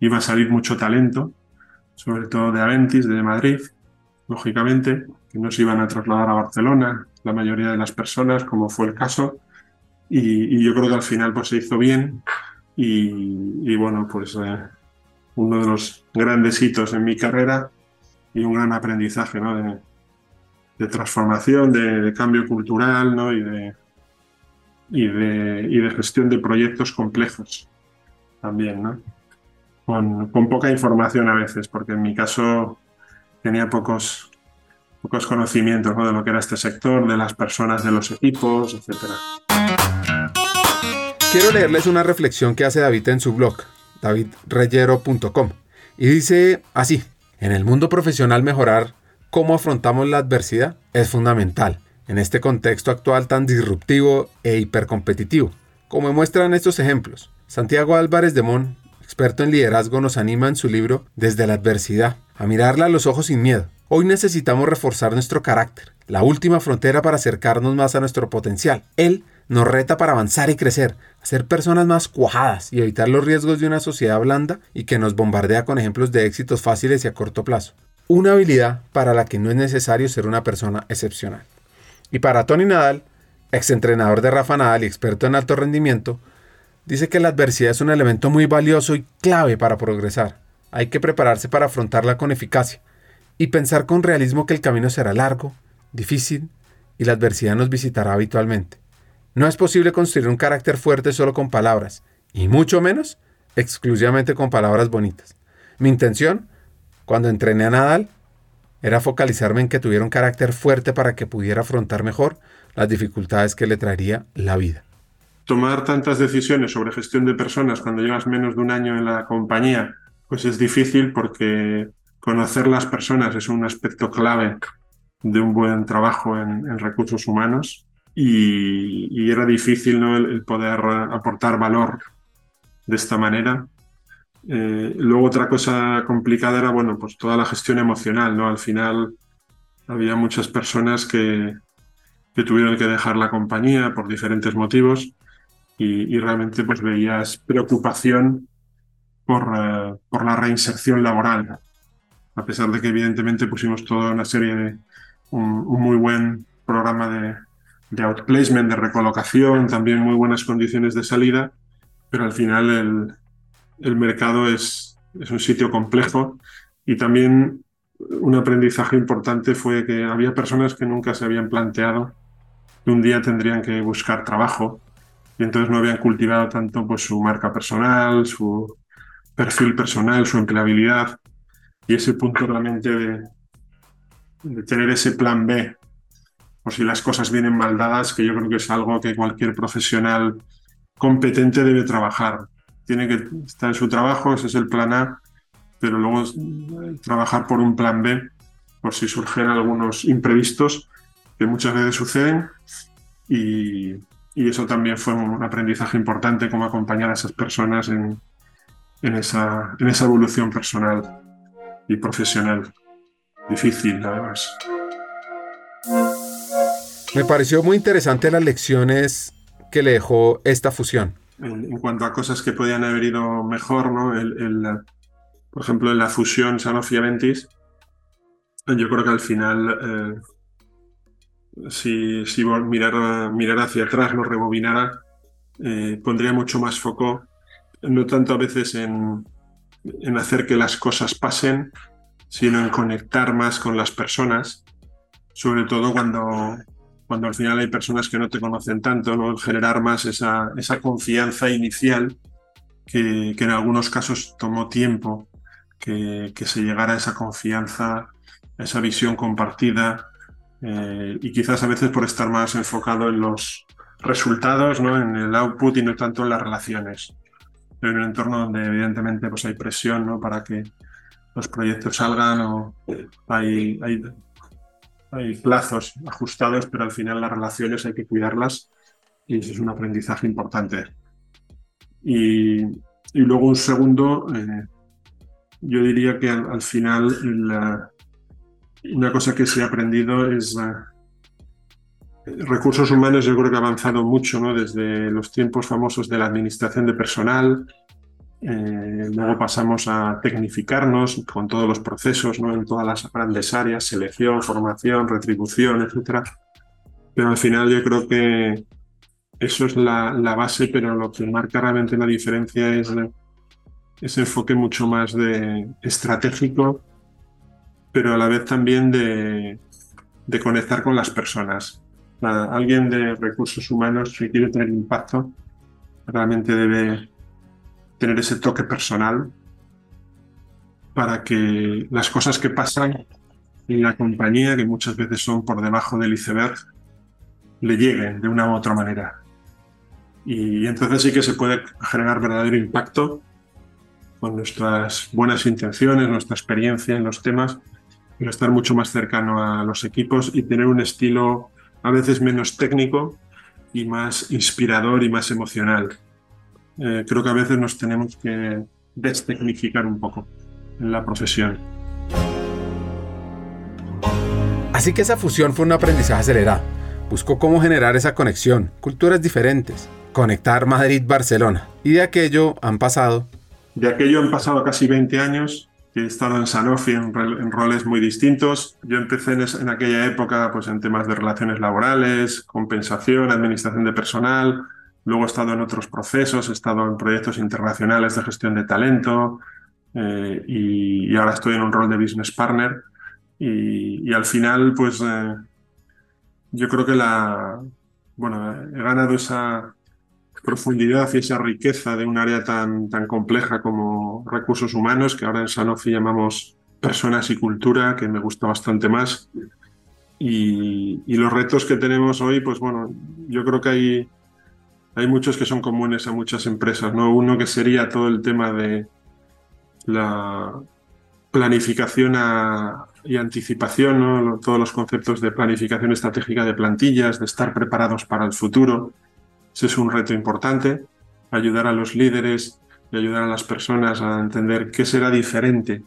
iba a salir mucho talento, sobre todo de Aventis, de Madrid, lógicamente, que no se iban a trasladar a Barcelona, la mayoría de las personas, como fue el caso, y, yo creo que al final pues se hizo bien y, bueno, pues eh, uno de los grandes hitos en mi carrera y un gran aprendizaje ¿no? de, transformación, de, cambio cultural ¿no? y, de, gestión de proyectos complejos también, ¿no? Con, poca información a veces, porque en mi caso tenía pocos, conocimientos ¿no? de lo que era este sector, de las personas, de los equipos, etc. Quiero leerles una reflexión que hace David en su blog, davidreyero.com, y dice así, en el mundo profesional mejorar cómo afrontamos la adversidad es fundamental en este contexto actual tan disruptivo e hipercompetitivo. Como muestran estos ejemplos, Santiago Álvarez de Mon, experto en liderazgo, nos anima en su libro Desde la adversidad a mirarla a los ojos sin miedo. Hoy necesitamos reforzar nuestro carácter, la última frontera para acercarnos más a nuestro potencial. Él nos reta para avanzar y crecer, ser personas más cuajadas y evitar los riesgos de una sociedad blanda y que nos bombardea con ejemplos de éxitos fáciles y a corto plazo. Una habilidad para la que no es necesario ser una persona excepcional. Y para Tony Nadal, exentrenador de Rafa Nadal y experto en alto rendimiento, dice que la adversidad es un elemento muy valioso y clave para progresar. Hay que prepararse para afrontarla con eficacia y pensar con realismo que el camino será largo, difícil y la adversidad nos visitará habitualmente. No es posible construir un carácter fuerte solo con palabras, y mucho menos exclusivamente con palabras bonitas. Mi intención, cuando entrené a Nadal, era focalizarme en que tuviera un carácter fuerte para que pudiera afrontar mejor las dificultades que le traería la vida. Tomar tantas decisiones sobre gestión de personas cuando llevas menos de un año en la compañía, pues es difícil porque conocer las personas es un aspecto clave de un buen trabajo en, recursos humanos y, era difícil ¿no? el, poder aportar valor de esta manera. Eh, luego otra cosa complicada era, bueno, pues toda la gestión emocional, ¿no? Al final había muchas personas que, que tuvieron que dejar la compañía por diferentes motivos y, realmente pues veías preocupación por, eh, por la reinserción laboral, a pesar de que evidentemente pusimos toda una serie de, un muy buen programa de, de outplacement, de recolocación, también muy buenas condiciones de salida, pero al final el, el mercado es, es, un sitio complejo. Y también un aprendizaje importante fue que había personas que nunca se habían planteado que un día tendrían que buscar trabajo. Y entonces no habían cultivado tanto pues, su marca personal, su perfil personal, su empleabilidad. Y ese punto realmente de, de tener ese plan B si las cosas vienen mal dadas, que yo creo que es algo que cualquier profesional competente debe trabajar. Tiene que estar en su trabajo, ese es el plan A, pero luego eh, trabajar por un plan B, por si surgen algunos imprevistos, que muchas veces suceden, y, eso también fue un aprendizaje importante, como acompañar a esas personas en, esa, en esa evolución personal y profesional. Difícil, además. Me pareció muy interesante las lecciones que le dejó esta fusión. En, cuanto a cosas que podían haber ido mejor, ¿no? El, por ejemplo, en la fusión Sanofi-Aventis, yo creo que al final, eh, si, si mirara, mirar hacia atrás, no rebobinara, eh, pondría mucho más foco, no tanto a veces en, en hacer que las cosas pasen, sino en conectar más con las personas, sobre todo cuando, cuando al final hay personas que no te conocen tanto, generar más esa, confianza inicial que, que, en algunos casos tomó tiempo que, se llegara a esa confianza, a esa visión compartida eh, y quizás a veces por estar más enfocado en los resultados, ¿no? en el output y no tanto en las relaciones. En un entorno donde evidentemente pues, hay presión ¿no? para que los proyectos salgan o hay, hay hay plazos ajustados, pero al final las relaciones hay que cuidarlas y eso es un aprendizaje importante. Y, luego un segundo, eh, yo diría que al, final una cosa que se ha aprendido es, recursos humanos yo creo que ha avanzado mucho, ¿no? Desde los tiempos famosos de la administración de personal, eh, luego pasamos a tecnificarnos con todos los procesos, ¿no? En todas las grandes áreas, selección, formación, retribución, etc. Pero al final yo creo que eso es la, base, pero lo que marca realmente la diferencia es ese enfoque mucho más de estratégico, pero a la vez también de, de conectar con las personas. alguien de recursos humanos que quiere tener impacto realmente debe tener ese toque personal para que las cosas que pasan en la compañía, que muchas veces son por debajo del iceberg, le lleguen de una u otra manera. Y entonces sí que se puede generar verdadero impacto con nuestras buenas intenciones, nuestra experiencia en los temas, pero estar mucho más cercano a los equipos y tener un estilo a veces menos técnico y más inspirador y más emocional. Eh, creo que a veces nos tenemos que destecnificar un poco en la profesión. Así que esa fusión fue un aprendizaje acelerado. Buscó cómo generar esa conexión, culturas diferentes, conectar Madrid-Barcelona. Y de aquello han pasado. De aquello han pasado casi 20 años. He estado en Sanofi en, roles muy distintos. Yo empecé en, en, aquella época pues, en temas de relaciones laborales, compensación, administración de personal, Luego he estado en otros procesos, he estado en proyectos internacionales de gestión de talento eh, y, ahora estoy en un rol de business partner. Y, al final, pues eh, yo creo que la, bueno, he ganado esa profundidad y esa riqueza de un área tan, tan compleja como recursos humanos, que ahora en Sanofi llamamos personas y cultura, que me gusta bastante más. Y, y los retos que tenemos hoy, pues bueno, yo creo que hay hay muchos que son comunes a muchas empresas, ¿no? Uno que sería todo el tema de la planificación y anticipación, todos los conceptos de planificación estratégica de plantillas, de estar preparados para el futuro. Ese es un reto importante, ayudar a los líderes y ayudar a las personas a entender qué será diferente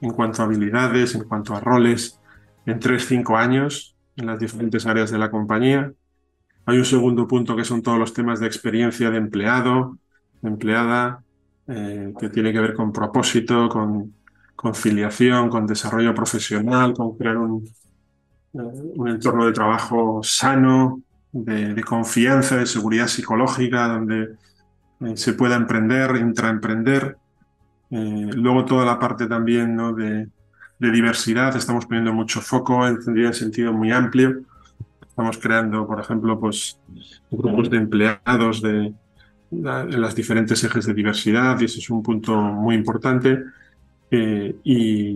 en cuanto a habilidades, en cuanto a roles en tres, cinco años en las diferentes áreas de la compañía. Hay un segundo punto que son todos los temas de experiencia de empleado, de empleada, eh, que tiene que ver con propósito, con conciliación, con desarrollo profesional, con crear un, eh, entorno de trabajo sano, de, confianza, de seguridad psicológica, donde eh, se pueda emprender, intraemprender. luego toda la parte también de, diversidad, estamos poniendo mucho foco, en sentido muy amplio Estamos creando, por ejemplo, pues, grupos de empleados de, en las diferentes ejes de diversidad y ese es un punto muy importante. Eh, y,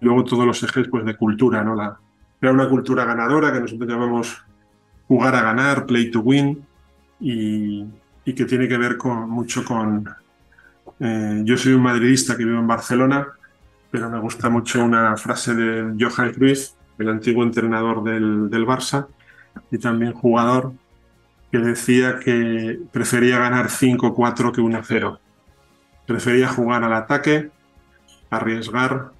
luego todos los ejes pues, de cultura, ¿no? La, crear una cultura ganadora que nosotros llamamos jugar a ganar, play to win, y, que tiene que ver con, mucho con... Eh, yo soy un madridista que vivo en Barcelona, pero me gusta mucho una frase de Johan Cruyff, el antiguo entrenador del, del Barça, y también jugador que decía que prefería ganar 5-4 que 1-0. Prefería jugar al ataque, arriesgar,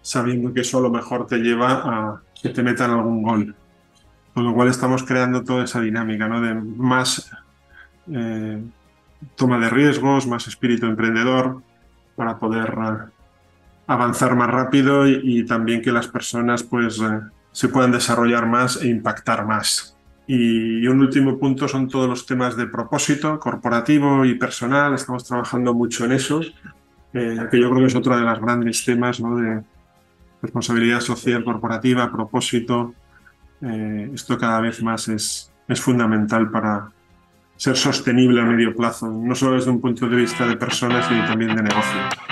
sabiendo que eso lo mejor te lleva a que te metan algún gol. Con lo cual estamos creando toda esa dinámica ¿no? de más eh, toma de riesgos, más espíritu emprendedor para poder eh, avanzar más rápido y, también que las personas pues eh, se puedan desarrollar más e impactar más. Y un último punto son todos los temas de propósito corporativo y personal. Estamos trabajando mucho en eso, eh, que yo creo que es otro de los grandes temas ¿no? de responsabilidad social corporativa, propósito. Eh, esto cada vez más es, es fundamental para ser sostenible a medio plazo, no solo desde un punto de vista de personas, sino también de negocio.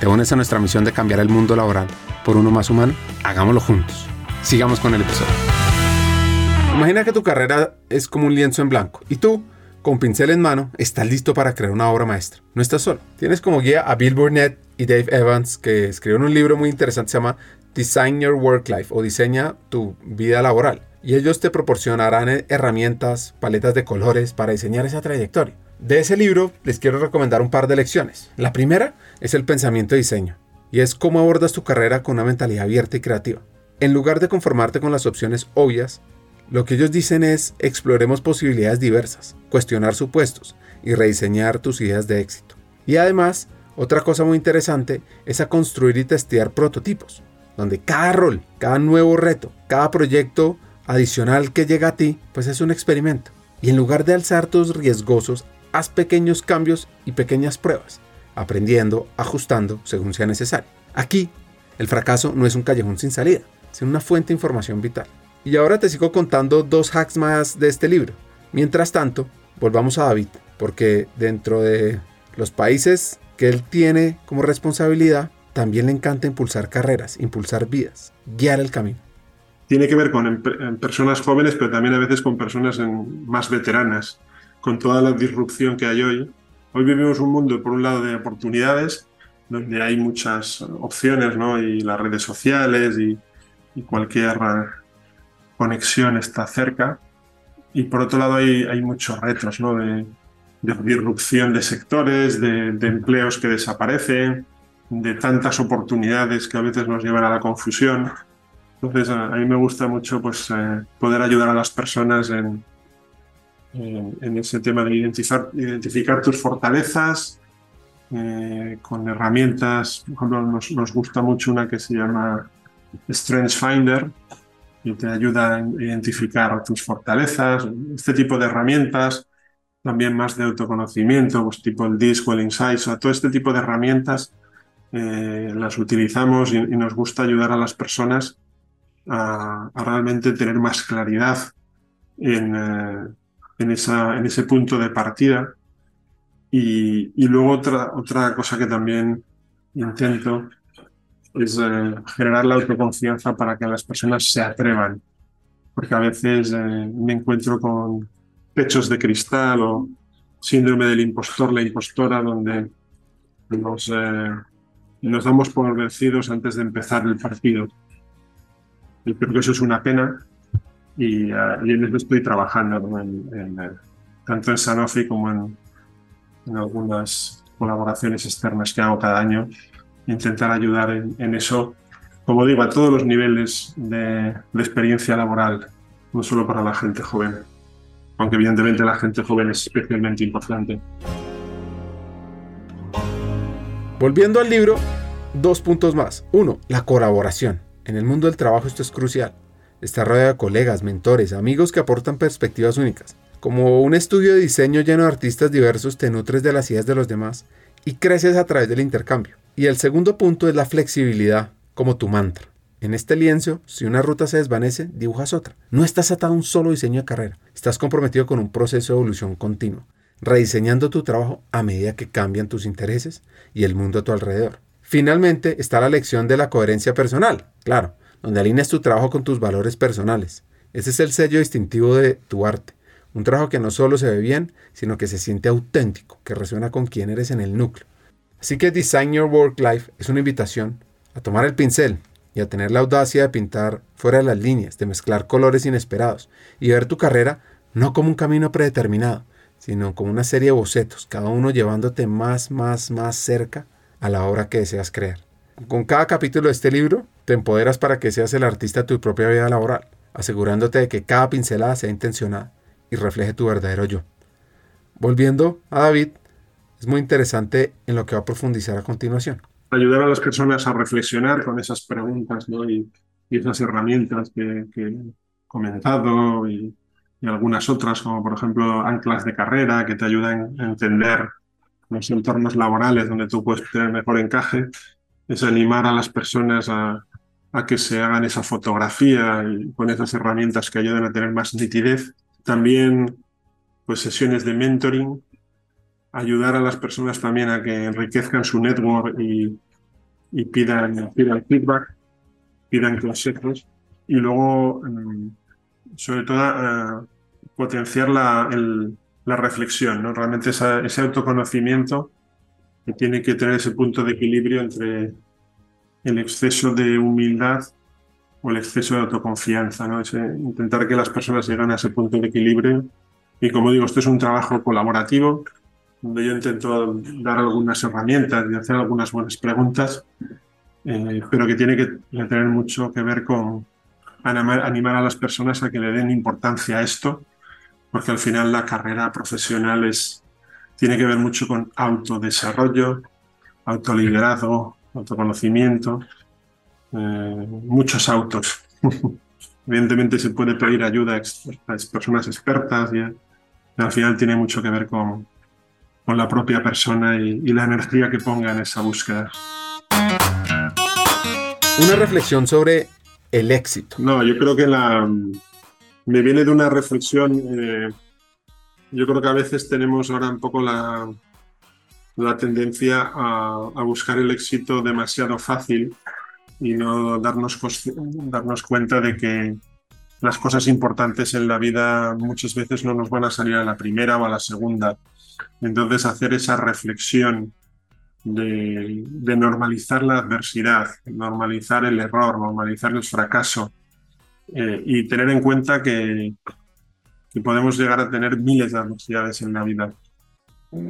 ¿Te unes a nuestra misión de cambiar el mundo laboral por uno más humano? Hagámoslo juntos. Sigamos con el episodio. Imagina que tu carrera es como un lienzo en blanco y tú con pincel en mano, estás listo para crear una obra maestra. No estás solo. Tienes como guía a Bill Burnett y Dave Evans, que escribieron un libro muy interesante, se llama Design Your Work Life o Diseña tu vida laboral. Y ellos te proporcionarán herramientas, paletas de colores para diseñar esa trayectoria. De ese libro les quiero recomendar un par de lecciones. La primera es el pensamiento de diseño y es cómo abordas tu carrera con una mentalidad abierta y creativa. En lugar de conformarte con las opciones obvias, lo que ellos dicen es exploremos posibilidades diversas, cuestionar supuestos y rediseñar tus ideas de éxito. Y además, otra cosa muy interesante es a construir y testear prototipos, donde cada rol, cada nuevo reto, cada proyecto adicional que llega a ti, pues es un experimento. Y en lugar de alzar tus riesgosos, haz pequeños cambios y pequeñas pruebas, aprendiendo, ajustando según sea necesario. Aquí, el fracaso no es un callejón sin salida, sino una fuente de información vital. Y ahora te sigo contando dos hacks más de este libro. Mientras tanto, volvamos a David, porque dentro de los países que él tiene como responsabilidad, también le encanta impulsar carreras, impulsar vidas, guiar el camino. Tiene que ver con personas jóvenes, pero también a veces con personas más veteranas, con toda la disrupción que hay hoy. Hoy vivimos un mundo, por un lado, de oportunidades, donde hay muchas opciones, ¿no? Y las redes sociales y, y cualquier conexión está cerca. Y por otro lado hay, hay muchos retos ¿no? de, disrupción de sectores, de, empleos que desaparecen, de tantas oportunidades que a veces nos llevan a la confusión. Entonces a, mí me gusta mucho pues, eh, poder ayudar a las personas en, en, ese tema de identificar, identificar tus fortalezas eh, con herramientas. Por ejemplo, nos, nos gusta mucho una que se llama Strength Finder, y te ayuda a identificar tus fortalezas, este tipo de herramientas, también más de autoconocimiento, pues tipo el DISC o el Insight, o todo este tipo de herramientas eh, las utilizamos y, nos gusta ayudar a las personas a, realmente tener más claridad en, eh, en, ese punto de partida. Y, y luego otra, otra cosa que también intento es eh, generar la autoconfianza para que las personas se atrevan. Porque a veces eh, me encuentro con pechos de cristal o síndrome del impostor, la impostora, donde nos, eh, nos damos por vencidos antes de empezar el partido. Y creo que eso es una pena y, en eso estoy trabajando, tanto en Sanofi como en, en algunas colaboraciones externas que hago cada año intentar ayudar en, eso, como digo, a todos los niveles de, experiencia laboral, no solo para la gente joven, aunque evidentemente la gente joven es especialmente importante. Volviendo al libro, dos puntos más. Uno, la colaboración. En el mundo del trabajo esto es crucial. Estar rodeado de colegas, mentores, amigos que aportan perspectivas únicas. Como un estudio de diseño lleno de artistas diversos, te nutres de las ideas de los demás y creces a través del intercambio. Y el segundo punto es la flexibilidad, como tu mantra. En este lienzo, si una ruta se desvanece, dibujas otra. No estás atado a un solo diseño de carrera. Estás comprometido con un proceso de evolución continua, rediseñando tu trabajo a medida que cambian tus intereses y el mundo a tu alrededor. Finalmente está la lección de la coherencia personal, claro, donde alineas tu trabajo con tus valores personales. Ese es el sello distintivo de tu arte. Un trabajo que no solo se ve bien, sino que se siente auténtico, que resuena con quién eres en el núcleo. Así que Design Your Work Life es una invitación a tomar el pincel y a tener la audacia de pintar fuera de las líneas, de mezclar colores inesperados y ver tu carrera no como un camino predeterminado, sino como una serie de bocetos, cada uno llevándote más, más, más cerca a la obra que deseas crear. Con cada capítulo de este libro te empoderas para que seas el artista de tu propia vida laboral, asegurándote de que cada pincelada sea intencionada y refleje tu verdadero yo. Volviendo a David, es muy interesante en lo que va a profundizar a continuación. Ayudar a las personas a reflexionar con esas preguntas y, esas herramientas que, he comentado y, algunas otras, como por ejemplo anclas de carrera que te ayudan a entender los entornos laborales donde tú puedes tener mejor encaje, es animar a las personas a, que se hagan esa fotografía con esas herramientas que ayuden a tener más nitidez. También pues sesiones de mentoring, ayudar a las personas también a que enriquezcan su network y, y pidan, pidan feedback, pidan consejos y luego mm, sobre todo eh, potenciar la, la, reflexión, ¿no? realmente ese autoconocimiento que tiene que tener ese punto de equilibrio entre el exceso de humildad o el exceso de autoconfianza, ¿no? intentar que las personas lleguen a ese punto de equilibrio. Y como digo, esto es un trabajo colaborativo, donde yo intento dar algunas herramientas y hacer algunas buenas preguntas, eh, pero que tiene que tener mucho que ver con animar a las personas a que le den importancia a esto, porque al final la carrera profesional es, tiene que ver mucho con autodesarrollo, autoliderazgo, autoconocimiento, eh, muchos autos. Evidentemente se puede pedir ayuda a, personas expertas y, al final tiene mucho que ver con, con la propia persona y, y la energía que ponga en esa búsqueda. Una reflexión sobre el éxito. No, yo creo que la me viene de una reflexión. Eh, yo creo que a veces tenemos ahora un poco la, la tendencia a, buscar el éxito demasiado fácil y no darnos, darnos cuenta de que las cosas importantes en la vida muchas veces no nos van a salir a la primera o a la segunda. Entonces hacer esa reflexión de, normalizar la adversidad, normalizar el error, normalizar el fracaso eh, y tener en cuenta que, que podemos llegar a tener miles de adversidades en la vida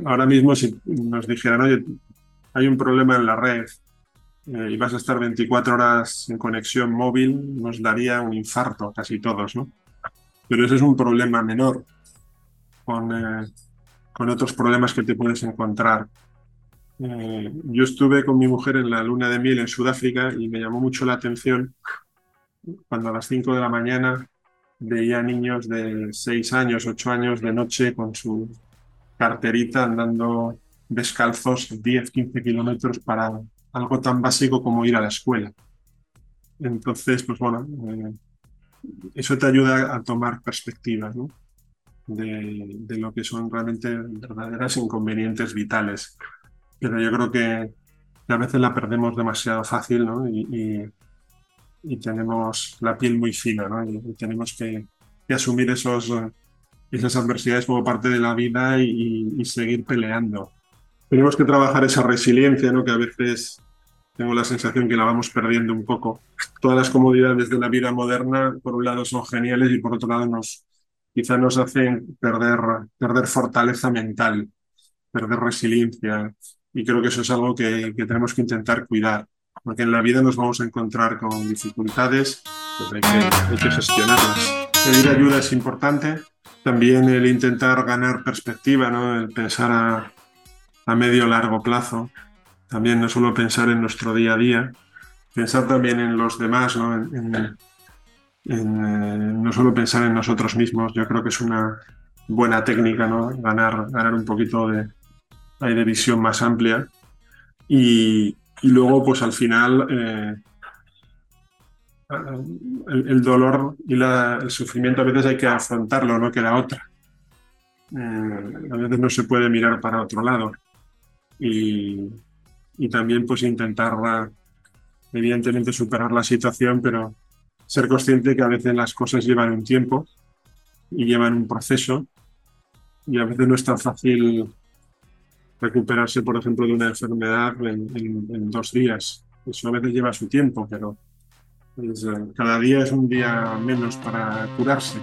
ahora mismo si nos dijeran, oye, hay un problema en la red eh, y vas a estar 24 horas en conexión móvil, nos daría un infarto casi todos, ¿no? Pero ese es un problema menor con, eh, con otros problemas que te puedes encontrar. Eh, yo estuve con mi mujer en la luna de miel en Sudáfrica y me llamó mucho la atención cuando a las 5 de la mañana veía niños de 6 años, 8 años de noche con su carterita andando descalzos 10, 15 kilómetros para algo tan básico como ir a la escuela. Entonces, pues bueno, eh, eso te ayuda a tomar perspectiva de, lo que son realmente verdaderas inconvenientes vitales. Pero yo creo que, a veces la perdemos demasiado fácil y, tenemos la piel muy fina ¿no? y, tenemos que, asumir esos esas adversidades como parte de la vida y, seguir peleando. Tenemos que trabajar esa resiliencia, ¿no? que a veces tengo la sensación que la vamos perdiendo un poco. Todas las comodidades de la vida moderna, por un lado, son geniales y por otro lado, nos, quizá nos hacen perder, perder fortaleza mental, perder resiliencia. Y creo que eso es algo que tenemos que intentar cuidar, porque en la vida nos vamos a encontrar con dificultades, pues hay, que, hay que gestionarlas. Pedir ayuda es importante, también el intentar ganar perspectiva, ¿no? el pensar a, a medio largo plazo, también no solo pensar en nuestro día a día, pensar también en los demás, ¿no? En, eh, no solo pensar en nosotros mismos, yo creo que es una buena técnica, ¿no? ganar, ganar un poquito de, de visión más amplia y, y luego pues al final eh, el, dolor y el sufrimiento a veces hay que afrontarlo, no queda otra. Eh, a veces no se puede mirar para otro lado. Y, también pues intentar, evidentemente, superar la situación, pero ser consciente que a veces las cosas llevan un tiempo y llevan un proceso y a veces no es tan fácil recuperarse, por ejemplo, de una enfermedad en, en dos días. Eso a veces lleva su tiempo, pero pues, eh, cada día es un día menos para curarse,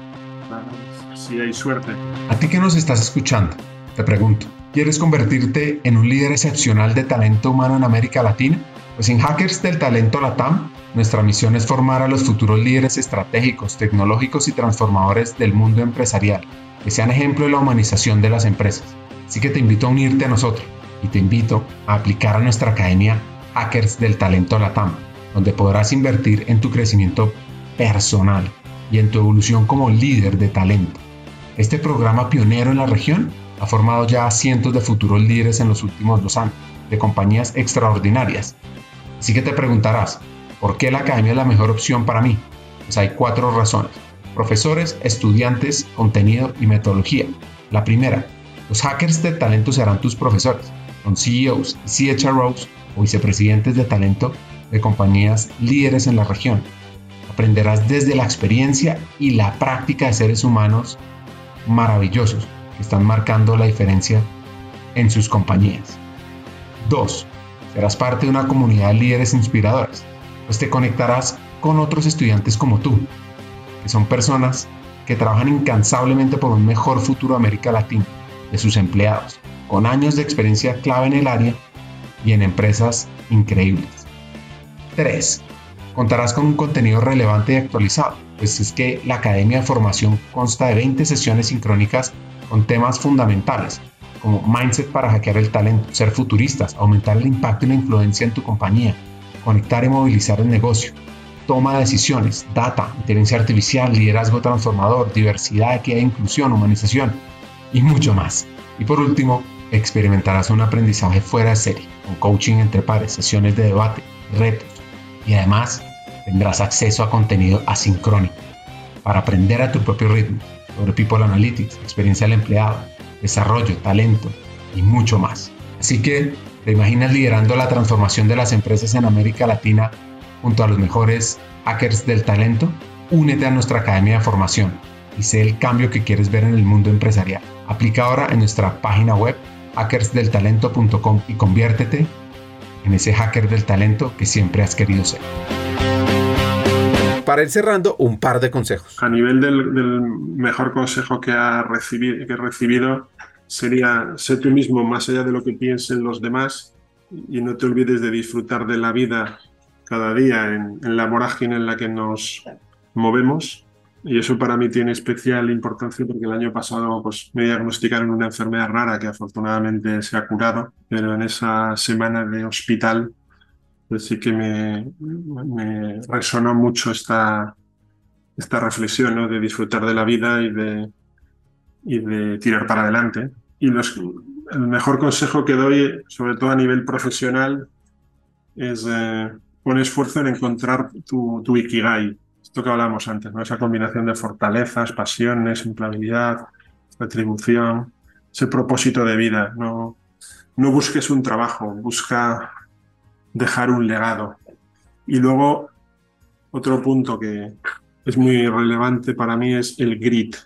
si hay suerte. A ti que nos estás escuchando, te pregunto, ¿quieres convertirte en un líder excepcional de talento humano en América Latina? Pues en Hackers del Talento Latam, nuestra misión es formar a los futuros líderes estratégicos, tecnológicos y transformadores del mundo empresarial, que sean ejemplo de la humanización de las empresas. Así que te invito a unirte a nosotros y te invito a aplicar a nuestra academia Hackers del Talento Latam donde podrás invertir en tu crecimiento personal y en tu evolución como líder de talento. Este programa pionero en la región ha formado ya a cientos de futuros líderes en los últimos dos años, de compañías extraordinarias. Así que te preguntarás, ¿por qué la academia es la mejor opción para mí? Pues hay cuatro razones. Profesores, estudiantes, contenido y metodología. La primera, los hackers de talento serán tus profesores. Son CEOs y CHROs o vicepresidentes de talento de compañías líderes en la región. Aprenderás desde la experiencia y la práctica de seres humanos maravillosos que están marcando la diferencia en sus compañías. 2. Serás parte de una comunidad de líderes inspiradores, pues te conectarás con otros estudiantes como tú, que son personas que trabajan incansablemente por un mejor futuro de América Latina, de sus empleados, con años de experiencia clave en el área y en empresas increíbles. 3. Contarás con un contenido relevante y actualizado, pues es que la Academia de Formación consta de 20 sesiones sincrónicas con temas fundamentales, como mindset para hackear el talento, ser futuristas, aumentar el impacto y la influencia en tu compañía, conectar y movilizar el negocio, toma de decisiones, data, inteligencia artificial, liderazgo transformador, diversidad, equidad e inclusión, humanización y mucho más. Y por último, experimentarás un aprendizaje fuera de serie, con coaching entre pares, sesiones de debate, retos y además tendrás acceso a contenido asincrónico para aprender a tu propio ritmo sobre People Analytics, experiencia del empleado, desarrollo, talento y mucho más. Así que, ¿te imaginas liderando la transformación de las empresas en América Latina junto a los mejores hackers del talento? Únete a nuestra academia de formación y sé el cambio que quieres ver en el mundo empresarial. Aplica ahora en nuestra página web hackersdeltalento.com y conviértete en ese hacker del talento que siempre has querido ser para ir cerrando, un par de consejos. A nivel del, mejor consejo que, ha recibido, que he recibido sería ser tú mismo más allá de lo que piensen los demás y no te olvides de disfrutar de la vida cada día en, la vorágine en la que nos movemos. Y eso para mí tiene especial importancia porque el año pasado pues, me diagnosticaron una enfermedad rara que afortunadamente se ha curado, pero en esa semana de hospital pues sí que me, resonó mucho esta, esta reflexión ¿no? de disfrutar de la vida y de, y de tirar para adelante. Y los, el mejor consejo que doy, sobre todo a nivel profesional, es eh, esfuerzo en encontrar tu, tu, ikigai. Esto que hablamos antes, ¿no? esa combinación de fortalezas, pasiones, empleabilidad, retribución, ese propósito de vida. No, no busques un trabajo, busca dejar un legado. Y luego, otro punto que es muy relevante para mí es el grit.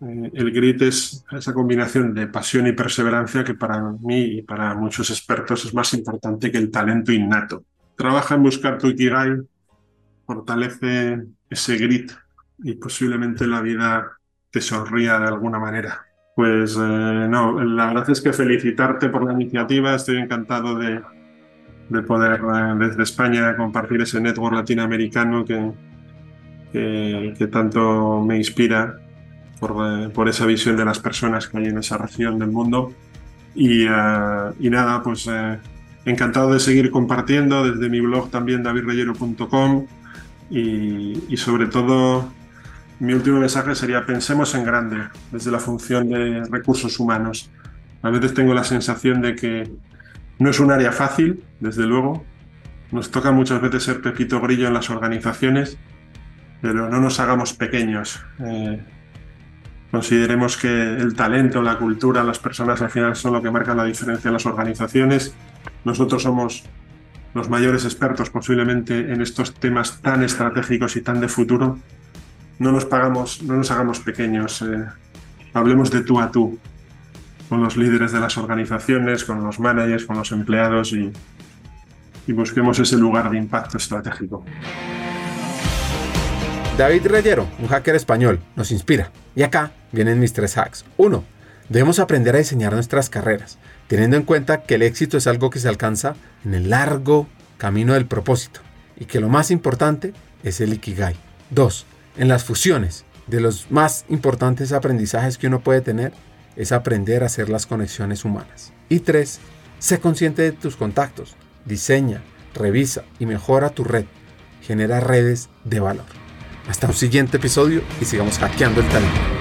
Eh, el grit es esa combinación de pasión y perseverancia que para mí y para muchos expertos es más importante que el talento innato. Trabaja en buscar tu ikigai, fortalece ese grit y posiblemente la vida te sonría de alguna manera. Pues eh, no, la verdad es que felicitarte por la iniciativa, estoy encantado de, de poder eh, desde España compartir ese network latinoamericano que, que, tanto me inspira por, eh, por, esa visión de las personas que hay en esa región del mundo. Y, y nada, pues encantado de seguir compartiendo desde mi blog también davidreyero.com y, sobre todo mi último mensaje sería pensemos en grande desde la función de recursos humanos. A veces tengo la sensación de que no es un área fácil, desde luego. Nos toca muchas veces ser pepito grillo en las organizaciones, pero no nos hagamos pequeños. Eh, consideremos que el talento, la cultura, las personas al final son lo que marcan la diferencia en las organizaciones. Nosotros somos los mayores expertos posiblemente en estos temas tan estratégicos y tan de futuro. No nos, pagamos, no nos hagamos pequeños. Eh, hablemos de tú a tú con los líderes de las organizaciones, con los managers, con los empleados y, busquemos ese lugar de impacto estratégico. David Reyero, un hacker español, nos inspira. Y acá vienen mis tres hacks. Uno, debemos aprender a diseñar nuestras carreras, teniendo en cuenta que el éxito es algo que se alcanza en el largo camino del propósito y que lo más importante es el Ikigai. Dos, en las fusiones, de los más importantes aprendizajes que uno puede tener es aprender a hacer las conexiones humanas. Y tres, sé consciente de tus contactos, diseña, revisa y mejora tu red. Genera redes de valor. Hasta un siguiente episodio y sigamos hackeando el talento.